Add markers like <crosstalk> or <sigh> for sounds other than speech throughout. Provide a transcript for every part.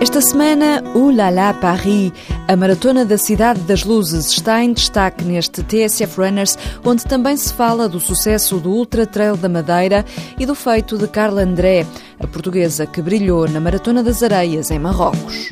Esta semana, o La La Paris, a maratona da Cidade das Luzes, está em destaque neste TSF Runners, onde também se fala do sucesso do Ultra Trail da Madeira e do feito de Carla André, a portuguesa que brilhou na Maratona das Areias, em Marrocos.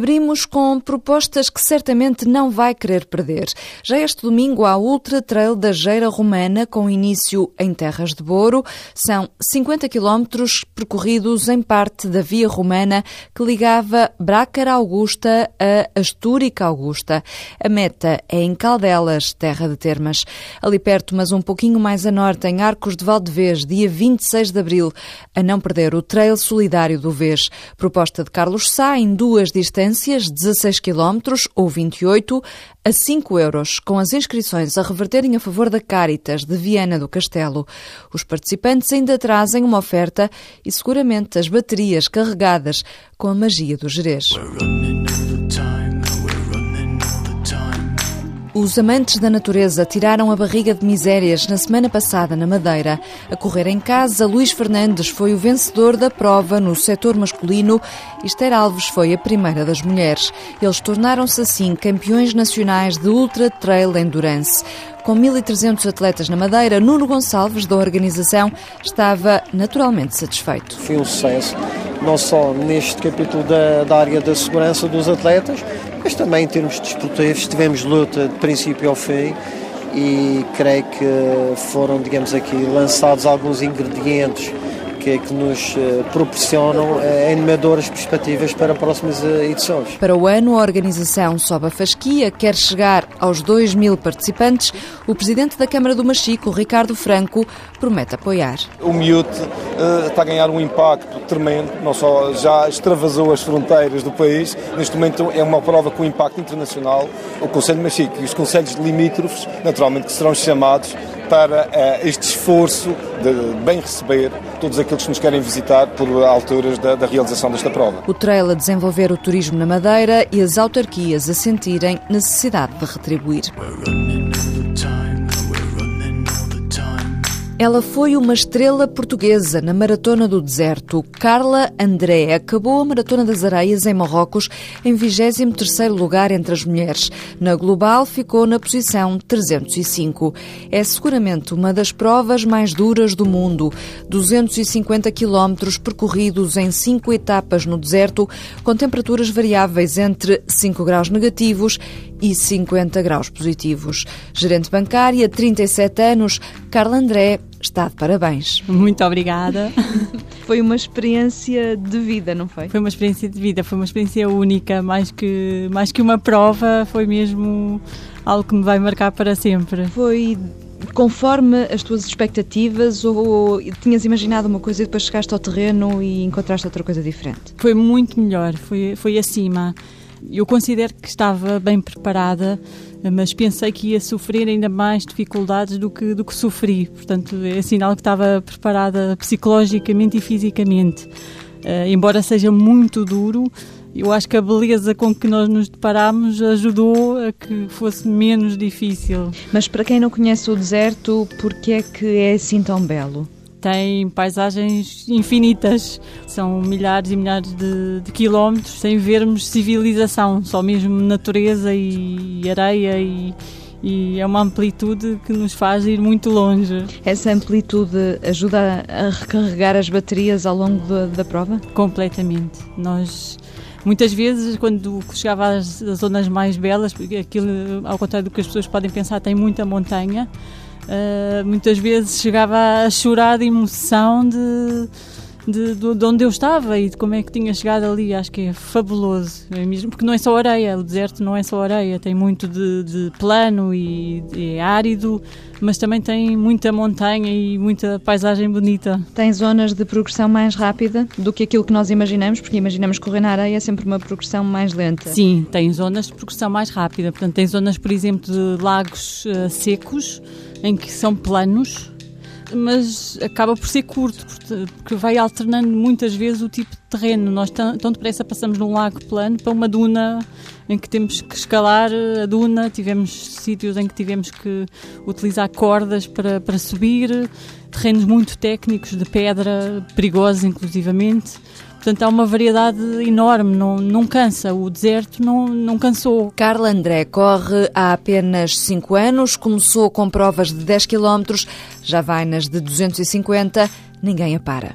Abrimos com propostas que certamente não vai querer perder. Já este domingo há Ultra Trail da Geira Romana, com início em Terras de Boro. São 50 quilómetros percorridos em parte da via romana que ligava Brácara Augusta a Astúrica Augusta. A meta é em Caldelas, terra de termas. Ali perto, mas um pouquinho mais a norte, em Arcos de Valdevez, dia 26 de abril. A não perder o Trail Solidário do Vez. Proposta de Carlos Sá em duas distâncias distâncias, 16 km ou 28, a 5 euros, com as inscrições a reverterem a favor da Caritas de Viana do Castelo. Os participantes ainda trazem uma oferta e seguramente as baterias carregadas com a magia do Jerez. Os amantes da natureza tiraram a barriga de misérias na semana passada na Madeira. A correr em casa, Luís Fernandes foi o vencedor da prova no setor masculino e Esther Alves foi a primeira das mulheres. Eles tornaram-se assim campeões nacionais de Ultra Trail Endurance. Com 1.300 atletas na Madeira, Nuno Gonçalves, da organização, estava naturalmente satisfeito. Foi um sucesso, não só neste capítulo da, da área da segurança dos atletas, mas também em termos desportivos tivemos luta de princípio ao fim e creio que foram, digamos aqui, lançados alguns ingredientes que, que nos eh, proporcionam uh, animadoras perspectivas para próximas eh, edições. Para o ano, a organização sobe a fasquia, quer chegar aos 2 mil participantes. O presidente da Câmara do Machico, Ricardo Franco, promete apoiar. O Miute uh, está a ganhar um impacto tremendo, não só já extravasou as fronteiras do país, neste momento é uma prova com impacto internacional. O Conselho de Machico e os Conselhos limítrofes, naturalmente, que serão chamados para uh, este esforço de bem receber todos aqueles que nos querem visitar por alturas da, da realização desta prova. O trail a desenvolver o turismo na Madeira e as autarquias a sentirem necessidade de retribuir. Ela foi uma estrela portuguesa na Maratona do Deserto. Carla André acabou a Maratona das Areias em Marrocos em 23º lugar entre as mulheres. Na global ficou na posição 305. É seguramente uma das provas mais duras do mundo. 250 quilómetros percorridos em cinco etapas no deserto, com temperaturas variáveis entre 5 graus negativos e 50 graus positivos. Gerente bancária, 37 anos, Carla André está de parabéns. Muito obrigada. <laughs> foi uma experiência de vida, não foi? Foi uma experiência de vida, foi uma experiência única, mais que, mais que uma prova, foi mesmo algo que me vai marcar para sempre. Foi conforme as tuas expectativas ou tinhas imaginado uma coisa e depois chegaste ao terreno e encontraste outra coisa diferente? Foi muito melhor, foi, foi acima. Eu considero que estava bem preparada, mas pensei que ia sofrer ainda mais dificuldades do que, do que sofri. Portanto, é sinal que estava preparada psicologicamente e fisicamente. Uh, embora seja muito duro, eu acho que a beleza com que nós nos deparámos ajudou a que fosse menos difícil. Mas para quem não conhece o deserto, por que é que é assim tão belo? Tem paisagens infinitas. São milhares e milhares de, de, quilómetros sem vermos civilização, só mesmo natureza e areia e, e é uma amplitude que nos faz ir muito longe. Essa amplitude ajuda a recarregar as baterias ao longo da, da prova? Completamente. Nós muitas vezes quando chegava às zonas mais belas, porque aquilo, ao contrário do que as pessoas podem pensar, tem muita montanha uh, muitas vezes chegava a chorar de emoção de, de, de, de, onde eu estava e de como é que tinha chegado ali. Acho que é fabuloso, é mesmo, porque não é só areia, o deserto não é só areia, tem muito de, de plano e é árido, mas também tem muita montanha e muita paisagem bonita. Tem zonas de progressão mais rápida do que aquilo que nós imaginamos, porque imaginamos correr na areia é sempre uma progressão mais lenta. Sim, tem zonas de progressão mais rápida, portanto, tem zonas, por exemplo, de lagos uh, secos em que são planos, mas acaba por ser curto, porque vai alternando muitas vezes o tipo de terreno. Nós tão depressa passamos de um lago plano para uma duna em que temos que escalar a duna, tivemos sítios em que tivemos que utilizar cordas para, para subir, terrenos muito técnicos de pedra, perigosos inclusivamente. Portanto, há uma variedade enorme, não, não cansa. O deserto não, não cansou. Carla André corre há apenas 5 anos, começou com provas de 10 km, já vai nas de 250, ninguém a para.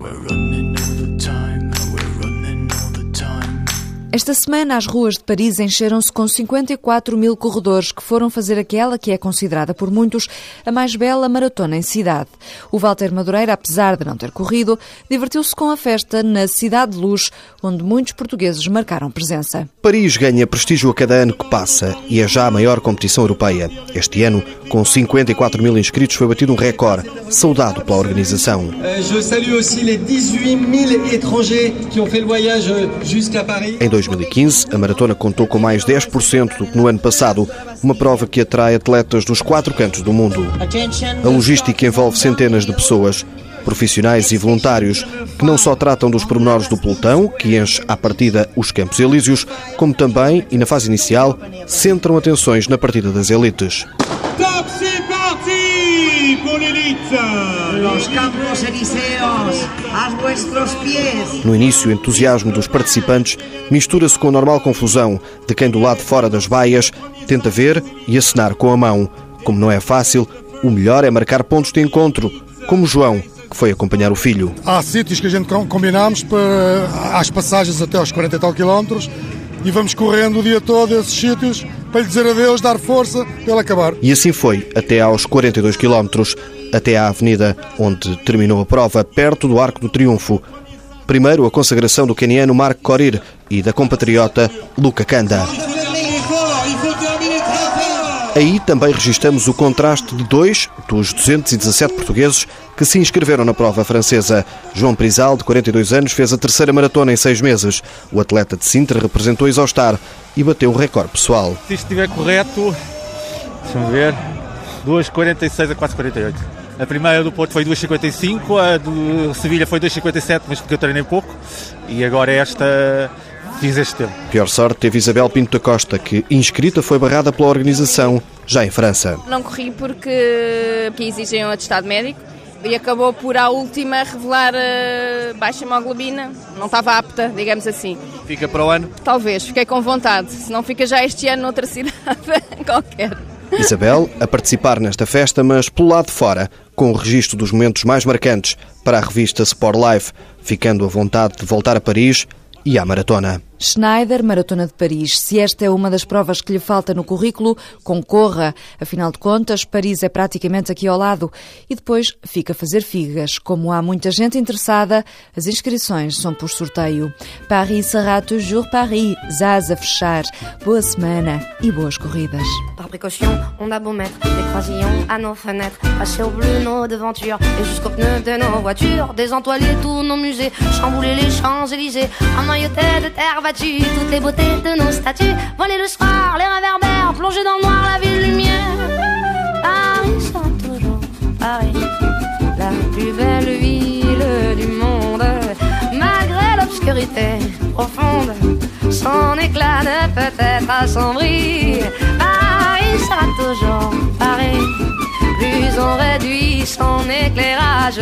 Esta semana, as ruas de Paris encheram-se com 54 mil corredores que foram fazer aquela que é considerada por muitos a mais bela maratona em cidade. O Walter Madureira, apesar de não ter corrido, divertiu-se com a festa na Cidade de Luz, onde muitos portugueses marcaram presença. Paris ganha prestígio a cada ano que passa e é já a maior competição europeia. Este ano, com 54 mil inscritos, foi batido um recorde, saudado pela organização. Je salue aussi les 18 000 étrangers qui ont fait le voyage jusqu'à Paris. Em 2015, a maratona contou com mais 10% do que no ano passado, uma prova que atrai atletas dos quatro cantos do mundo. A logística envolve centenas de pessoas, profissionais e voluntários, que não só tratam dos pormenores do pelotão, que enche à partida os Campos Elíseos, como também, e na fase inicial, centram atenções na partida das elites. Los campos elíseos. No início, o entusiasmo dos participantes mistura-se com a normal confusão de quem do lado de fora das baias tenta ver e acenar com a mão. Como não é fácil, o melhor é marcar pontos de encontro, como João, que foi acompanhar o filho. Há sítios que a gente com- combinámos para às passagens até aos 40 e tal quilómetros e vamos correndo o dia todo a esses sítios para lhe dizer adeus, dar força para ele acabar. E assim foi, até aos 42 quilómetros, até à avenida onde terminou a prova, perto do Arco do Triunfo. Primeiro, a consagração do queniano Mark Korir e da compatriota Luca Kanda. Aí também registramos o contraste de dois dos 217 portugueses que se inscreveram na prova francesa. João Prisal, de 42 anos, fez a terceira maratona em seis meses. O atleta de Sintra representou Isostar e bateu o recorde pessoal. Se isto estiver correto, deixa-me ver, 2,46 a 4,48. A primeira do Porto foi 2,55, a do Sevilha foi 2,57, mas porque eu treinei pouco. E agora esta fiz este tempo. Pior sorte teve Isabel Pinto da Costa, que, inscrita, foi barrada pela organização, já em França. Não corri porque, porque exigem um atestado médico e acabou por, à última, revelar eh, baixa hemoglobina. Não estava apta, digamos assim. Fica para o ano. Talvez, fiquei com vontade. Se não fica já este ano noutra <laughs> cidade qualquer. Isabel a participar nesta festa, mas pelo lado de fora, com o registro dos momentos mais marcantes para a revista Sport Life, ficando à vontade de voltar a Paris e à maratona. Schneider, Maratona de Paris. Se esta é uma das provas que lhe falta no currículo, concorra. Afinal de contas, Paris é praticamente aqui ao lado. E depois fica a fazer figas. Como há muita gente interessada, as inscrições são por sorteio. Paris será toujours Paris. Zaz a fechar. Boa semana e boas corridas. Par précaution, on a beau mettre des croisillons à nos fenêtres, passer au bleu nos devantures et jusqu'aux pneus de nos voitures, désentoiler tous nos musées, chambouler les Champs-Élysées, emmailloter de terre toutes les beautés de nos statues, voler le soir, les réverbères, plonger dans le noir la ville lumière. Paris sera toujours Paris, la plus belle ville du monde, malgré l'obscurité profonde, son éclat ne peut être assombri. Paris sera toujours Paris. Plus on réduit son éclairage,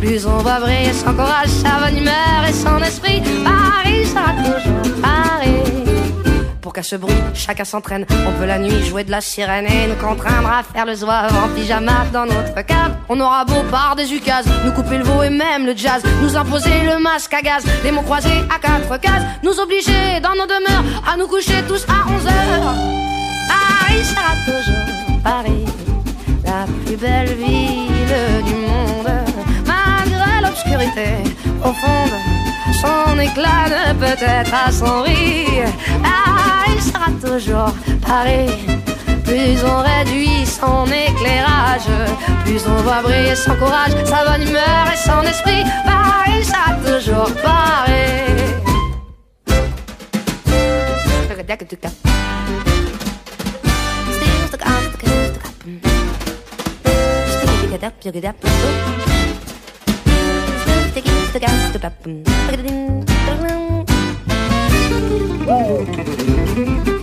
plus on va briller son courage, sa bonne humeur et son esprit. Paris sera toujours Paris. Pour qu'à ce bruit, chacun s'entraîne. On peut la nuit jouer de la sirène et nous contraindre à faire le zouave en pyjama dans notre cave. On aura beau par des ukases, nous couper le veau et même le jazz, nous imposer le masque à gaz, des mots croisés à quatre cases, nous obliger dans nos demeures à nous coucher tous à 11 heures. Paris sera toujours Paris, la plus belle ville du monde, malgré l'obscurité profonde. Son éclat ne peut être assombri. Paris sera toujours Paris. Plus on réduit son éclairage, plus on voit briller son courage, sa bonne humeur et son esprit. Paris sera toujours Paris. Pick get up, pick up.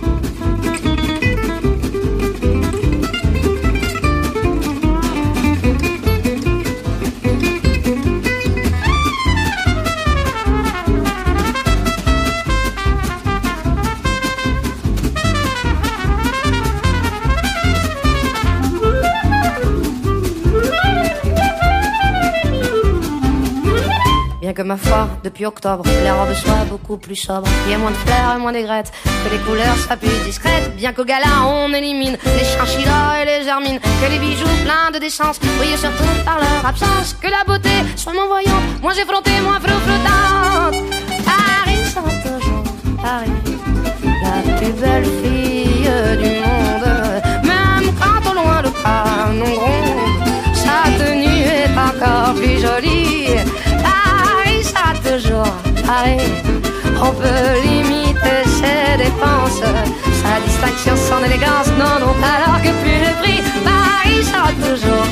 Ma foi, depuis octobre, les robes soient beaucoup plus sobres. Il y a moins de fleurs et moins d'aigrettes, que les couleurs soient plus discrètes. Bien qu'au gala on élimine les chinchillas et les germines, que les bijoux pleins de décence brillent surtout par leur absence. Que la beauté soit moins voyante, moins effrontée, moins flottante. Paris sera Paris, la plus belle fille du. On peut limiter ses dépenses, sa distinction, son élégance, non, non, alors que plus le prix, Paris sera toujours